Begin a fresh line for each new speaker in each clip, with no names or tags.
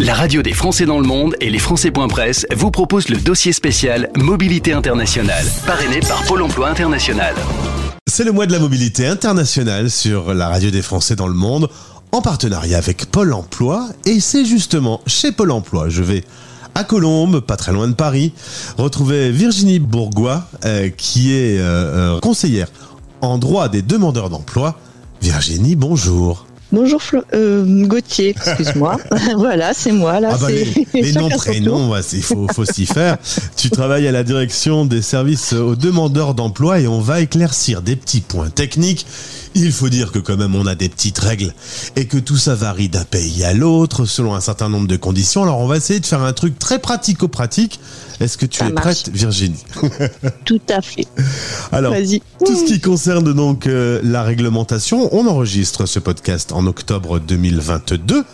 La radio des Français dans le monde et les Français.press vous proposent le dossier spécial Mobilité internationale, parrainé par Pôle emploi international.
C'est le mois de la mobilité internationale sur la radio des Français dans le monde, en partenariat avec Pôle emploi. Et c'est justement chez Pôle emploi, je vais à Colombes, pas très loin de Paris, retrouver Virginie Bourgois, euh, qui est euh, euh, conseillère en droit des demandeurs d'emploi. Virginie, bonjour.
Bonjour Flo euh, Gauthier, excuse-moi. voilà, c'est moi là.
Ah bah, les, les noms, prénoms, il faut, faut s'y faire. Tu travailles à la direction des services aux demandeurs d'emploi et on va éclaircir des petits points techniques. Il faut dire que quand même on a des petites règles et que tout ça varie d'un pays à l'autre selon un certain nombre de conditions. Alors on va essayer de faire un truc très pratico-pratique. Est-ce que tu
Ça
es
marche.
prête Virginie
Tout à fait.
Alors, tout ce qui concerne donc euh, la réglementation, on enregistre ce podcast en octobre 2022.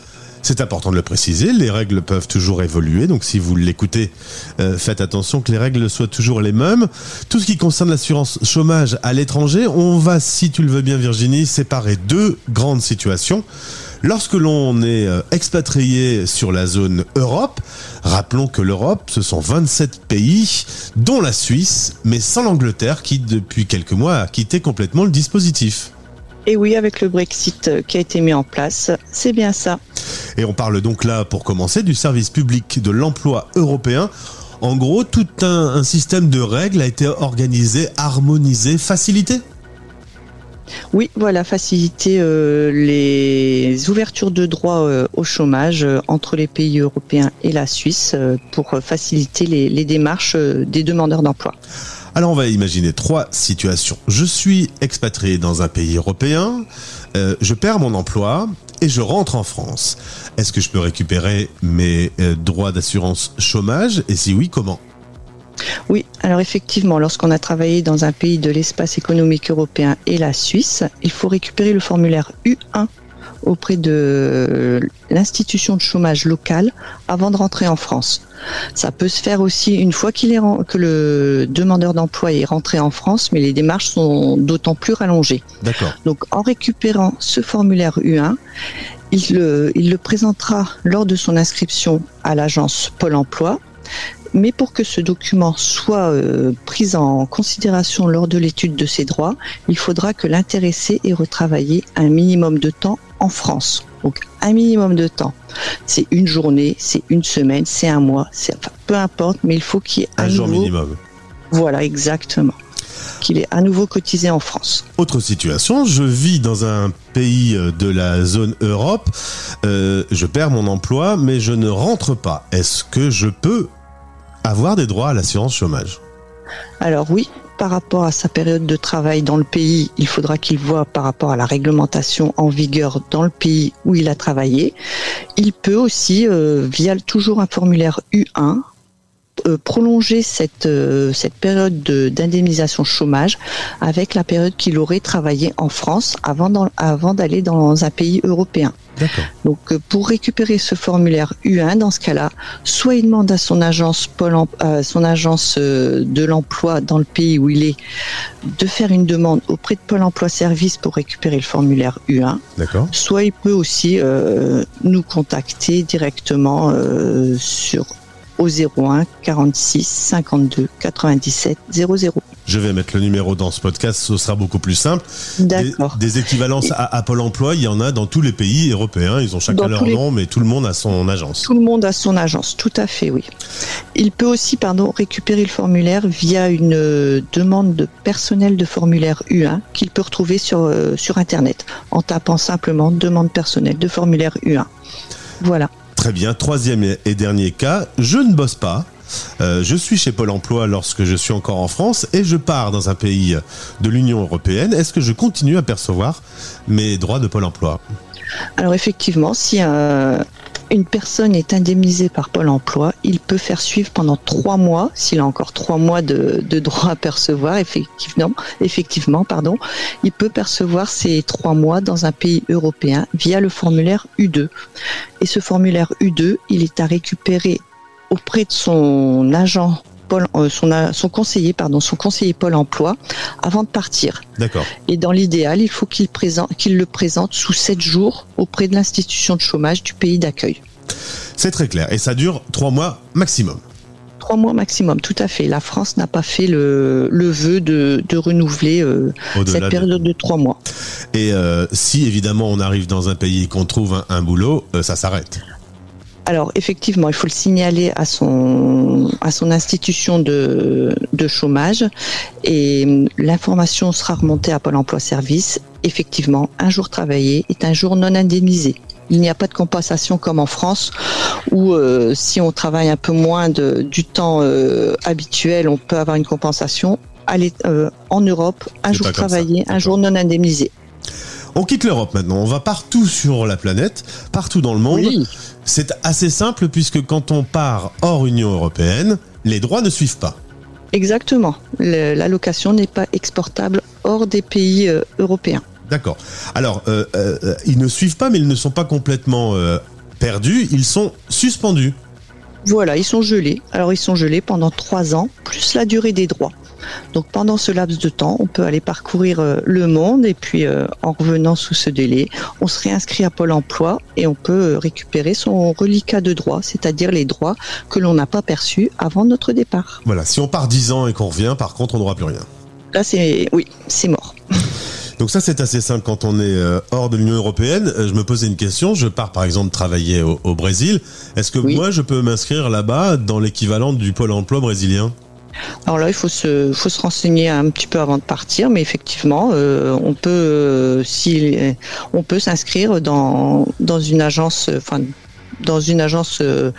C'est important de le préciser, les règles peuvent toujours évoluer, donc si vous l'écoutez, euh, faites attention que les règles soient toujours les mêmes. Tout ce qui concerne l'assurance chômage à l'étranger, on va, si tu le veux bien Virginie, séparer deux grandes situations. Lorsque l'on est euh, expatrié sur la zone Europe, rappelons que l'Europe, ce sont 27 pays, dont la Suisse, mais sans l'Angleterre qui, depuis quelques mois, a quitté complètement le dispositif.
Et oui, avec le Brexit euh, qui a été mis en place, c'est bien ça.
Et on parle donc là, pour commencer, du service public de l'emploi européen. En gros, tout un, un système de règles a été organisé, harmonisé, facilité?
Oui, voilà, faciliter euh, les ouvertures de droits euh, au chômage euh, entre les pays européens et la Suisse pour faciliter les, les démarches des demandeurs d'emploi.
Alors on va imaginer trois situations. Je suis expatrié dans un pays européen, je perds mon emploi et je rentre en France. Est-ce que je peux récupérer mes euh, droits d'assurance chômage? Et si oui, comment?
Oui, alors effectivement, lorsqu'on a travaillé dans un pays de l'espace économique européen et la Suisse, il faut récupérer le formulaire U1 auprès de l'institution de chômage locale avant de rentrer en France. Ça peut se faire aussi une fois qu'il est ren- que le demandeur d'emploi est rentré en France, mais les démarches sont d'autant plus rallongées.
D'accord.
Donc en récupérant ce formulaire U1, il le, il le présentera lors de son inscription à l'agence Pôle Emploi. Mais pour que ce document soit euh, pris en considération lors de l'étude de ses droits, il faudra que l'intéressé ait retravaillé un minimum de temps en France. Donc un minimum de temps. C'est une journée, c'est une semaine, c'est un mois, c'est enfin, peu importe, mais il faut qu'il y ait
Un jour
nouveau,
minimum.
voilà exactement, qu'il ait à nouveau cotisé en France.
Autre situation, je vis dans un pays euh, de la zone Europe, euh, je perds mon emploi, mais je ne rentre pas. Est-ce que je peux avoir des droits à l'assurance chômage?
Alors oui, par rapport à sa période de travail dans le pays, il faudra qu'il voit par rapport à la réglementation en vigueur dans le pays où il a travaillé. Il peut aussi, euh, via toujours un formulaire U1, euh, prolonger cette, euh, période de- d'indemnisation chômage avec la période qu'il aurait travaillé en France avant d'aller dans un pays européen. Donc, euh, pour récupérer ce formulaire U1, dans ce cas-là, soit il demande à son agence, Pôle euh, son agence euh, de l'emploi dans le pays où il est de faire une demande auprès de Pôle Emploi Service pour récupérer le formulaire U1.
D'accord.
Soit il peut aussi euh, nous contacter directement euh, sur au 01 46 52 97 00.
Je vais mettre le numéro dans ce podcast, ce sera beaucoup plus simple. Des,
D'accord.
des équivalences à, à Pôle emploi, il y en a dans tous les pays européens. Ils ont chacun
Dans
leur
les-
nom, mais tout le monde a son agence.
Tout le monde a son agence, tout à fait, oui. Il peut aussi, pardon, récupérer le formulaire via une euh, demande de personnel de formulaire U1 qu'il peut retrouver sur, euh, sur Internet en tapant simplement demande personnelle de formulaire U1. Voilà.
Très bien. Troisième et- dernier cas, je ne bosse pas. Euh, je suis chez Pôle Emploi lorsque je suis encore en France et je pars dans un pays de l'Union européenne. Est-ce que je continue à percevoir mes droits de Pôle Emploi?
Alors effectivement, si euh, une personne est indemnisée par Pôle Emploi, il peut faire suivre pendant trois mois, s'il a encore trois mois de, de droit à percevoir, effectivement, effectivement, pardon, il peut percevoir ces trois mois dans un pays européen via le formulaire U2. Et ce formulaire U2, il est à récupérer auprès de son agent. Pôle- euh, son, conseiller, pardon, son conseiller Pôle Emploi, avant de partir.
D'accord.
Et dans l'idéal, il faut qu'il présente, qu'il le présente sous sept jours auprès de l'institution de chômage du pays d'accueil.
C'est très clair. Et ça dure trois mois maximum.
Trois mois maximum, tout à fait. La France n'a pas fait le, le vœu de, de renouveler euh, cette
de-
période de trois mois.
Et euh, si évidemment on arrive dans un pays et qu'on trouve un, un boulot, euh, ça s'arrête.
Alors effectivement, il faut le signaler à son à son institution de, de chômage et hum, l'information sera remontée à Pôle Emploi Service. Effectivement, un jour travaillé est un jour non indemnisé. Il n'y a pas de compensation comme en France où euh, si on travaille un peu moins de, du temps euh, habituel, on peut avoir une compensation. Allez, euh, en Europe, un jour travaillé, un jour non indemnisé.
On quitte l'Europe maintenant. On va partout sur la planète, partout dans le monde. C'est assez simple puisque quand on part hors Union européenne, les droits ne suivent pas.
exactement. L'allocation n'est pas exportable hors des pays euh, européens.
D'accord. Alors, euh, euh, euh, ils ne suivent pas, mais ils ne sont pas complètement euh, perdus. Ils sont suspendus.
Voilà, ils sont gelés. Alors ils sont gelés pendant trois ans, plus la durée des droits. Donc pendant ce laps de temps, on peut aller parcourir euh, le monde et puis euh, en revenant sous ce délai, on se réinscrit à Pôle Emploi et on peut euh, récupérer son reliquat de droits, c'est-à-dire les droits que l'on n'a pas perçus avant notre départ.
Voilà. Si on part 10 ans et qu'on revient, par contre, on n'aura plus rien.
Là, c'est oui, c'est mort.
Donc ça, c'est assez simple quand on est hors de l'Union européenne. Je me posais une question. Je pars par exemple travailler au, au Brésil. Est-ce que
Oui.
moi, je peux m'inscrire là-bas dans l'équivalent du pôle emploi brésilien?
Alors là, il faut se, faut se renseigner un petit peu avant de partir, mais effectivement, euh, on peut, euh, si, s'inscrire dans, dans une agence, dans une agence euh,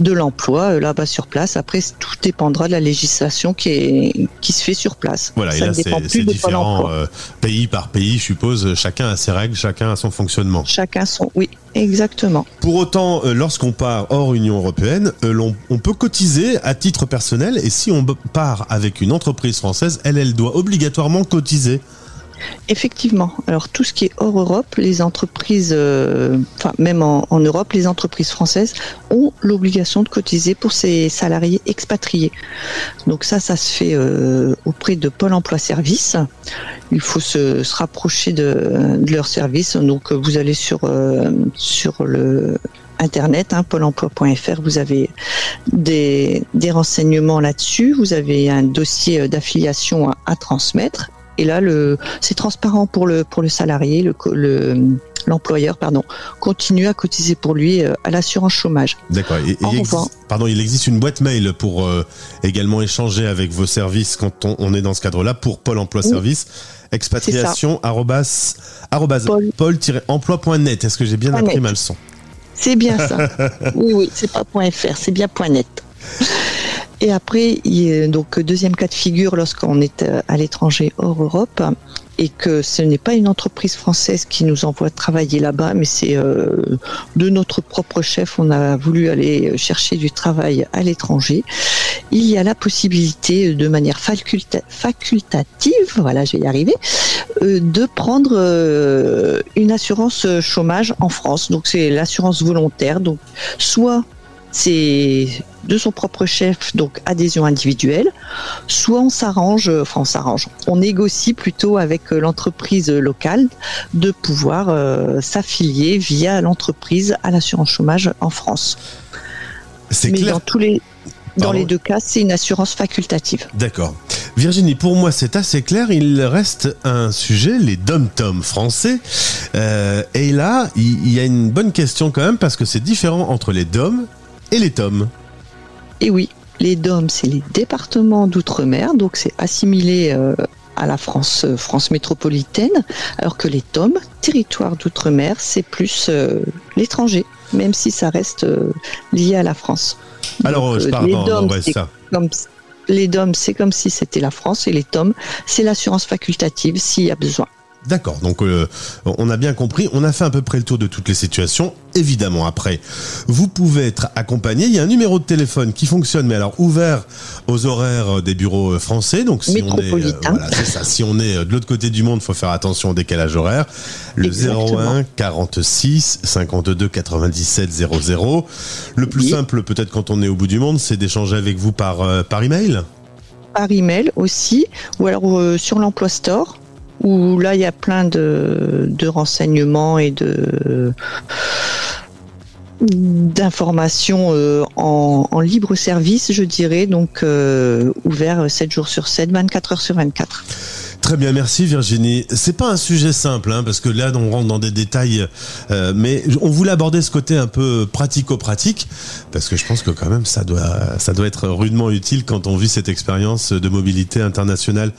de l'emploi euh, là-bas sur place. Après, tout dépendra de la législation qui est qui se fait sur place.
Voilà. et
Ça
là,
ne
c'est différent euh, pays par pays. Je suppose. Chacun a ses règles, chacun a son fonctionnement.
Chacun son, oui, exactement.
Pour autant, lorsqu'on part hors Union européenne, on peut cotiser à titre personnel et si on part avec une entreprise française, elle, elle doit obligatoirement cotiser.
Effectivement. Alors tout ce qui est hors Europe, les entreprises, euh, même en, Europe, les entreprises françaises ont l'obligation de cotiser pour ces salariés expatriés. Donc ça, ça se fait euh, auprès de Pôle Emploi Service. Il faut se, rapprocher de, leur service. Donc euh, vous allez sur sur le Internet, hein, pôle emploi.fr, vous avez des, renseignements là-dessus, vous avez un dossier d'affiliation à transmettre et là, le, c'est transparent pour le pour le salarié, le co- le l'employeur, pardon, continue à cotiser pour lui euh, à l'assurance chômage.
D'accord. Et- et
En
il existe- pardon, il existe une boîte mail pour euh, également échanger avec vos services quand on, on est dans ce cadre-là pour Pôle Emploi
Oui.
Service. Expatriation pôle-emploi.net. Est-ce que j'ai bien
Point
appris
net.
ma leçon?
C'est bien ça. oui, oui, c'est pas .fr, c'est bien .net. Et après, donc deuxième cas de figure lorsqu'on est euh, à l'étranger hors Europe et que ce n'est pas une entreprise française qui nous envoie travailler là-bas, mais c'est euh, de notre propre chef. On a voulu aller chercher du travail à l'étranger. Il y a la possibilité, de manière faculta- facultative, voilà, je vais y arriver, euh, de prendre euh, une assurance chômage en France. Donc c'est l'assurance volontaire. Donc soit c'est de son propre chef, donc adhésion individuelle, soit on s'arrange, enfin on s'arrange, on négocie plutôt avec euh, l'entreprise locale de pouvoir euh, s'affilier via l'entreprise à l'assurance chômage en France.
C'est clair.
dans tous les dans
Pardon
les deux cas, c'est une assurance facultative.
D'accord. Virginie, pour moi, c'est assez clair. Il reste un sujet, les dom-toms français. Euh, et là, il il y, a une bonne question quand même parce que c'est différent entre les dom et les toms.
Et oui, les DOM, c'est les départements d'outre-mer, donc c'est assimilé euh, à la France, euh, France métropolitaine, alors que les TOM, territoires d'outre-mer, c'est plus euh, l'étranger, même si ça reste lié à la France.
Alors,
Donc,
je pars
les DOM, c'est comme les DOM, c'est comme si c'était la France, et les TOM, c'est l'assurance facultative s'il y a besoin.
D'accord, donc euh, on a bien compris, on a fait à peu près le tour de toutes les situations. Évidemment, après, vous pouvez être accompagné. Il y a un numéro de téléphone qui fonctionne, mais alors ouvert aux horaires des bureaux euh, français. Donc si on est,
Métropolitain.
voilà, c'est ça. Si on est euh, de l'autre côté du monde, faut faire attention au décalage horaire. Le
Exactement.
01 46 52 97 00. Le plus
Oui.
simple, peut-être quand on est au bout du monde, c'est d'échanger avec vous par euh, par email.
par email aussi, ou alors euh, sur l'emploi store, où là il y a plein de, de renseignements et de d'informations euh, en, en, libre service, je dirais, donc euh, ouvert 7 jours sur 7, 24 heures sur 24.
Très bien, merci Virginie. C'est pas un sujet simple, hein, parce que là on rentre dans des détails, euh, mais on voulait aborder ce côté un peu pratico-pratique, parce que je pense que quand même ça doit, ça doit être rudement utile quand on vit cette expérience de mobilité internationale.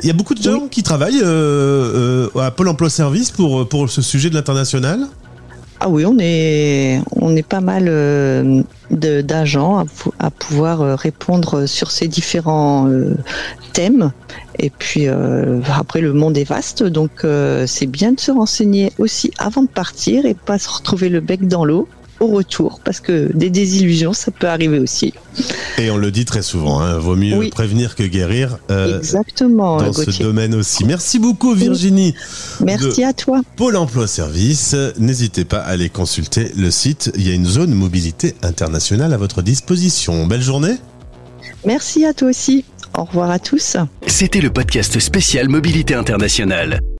Il y a beaucoup de gens qui travaillent euh, euh, à Pôle Emploi Service pour pour ce sujet de l'international?
Ah oui, on est, on est pas mal euh, d'agents à, pouvoir euh, répondre sur ces différents euh, thèmes. Et puis après, le monde est vaste, donc c'est bien de se renseigner aussi avant de partir et pas se retrouver le bec dans l'eau au retour, parce que des désillusions, ça peut arriver aussi.
Et on le dit très souvent, hein, vaut mieux prévenir que guérir.
Euh, Exactement.
Dans ce domaine aussi. Merci beaucoup Virginie.
Merci à toi.
Pôle Emploi Service. N'hésitez pas à aller consulter le site. Il y a une zone mobilité internationale à votre disposition. Belle journée.
Merci à toi aussi. Au revoir à tous.
C'était le podcast spécial Mobilité internationale.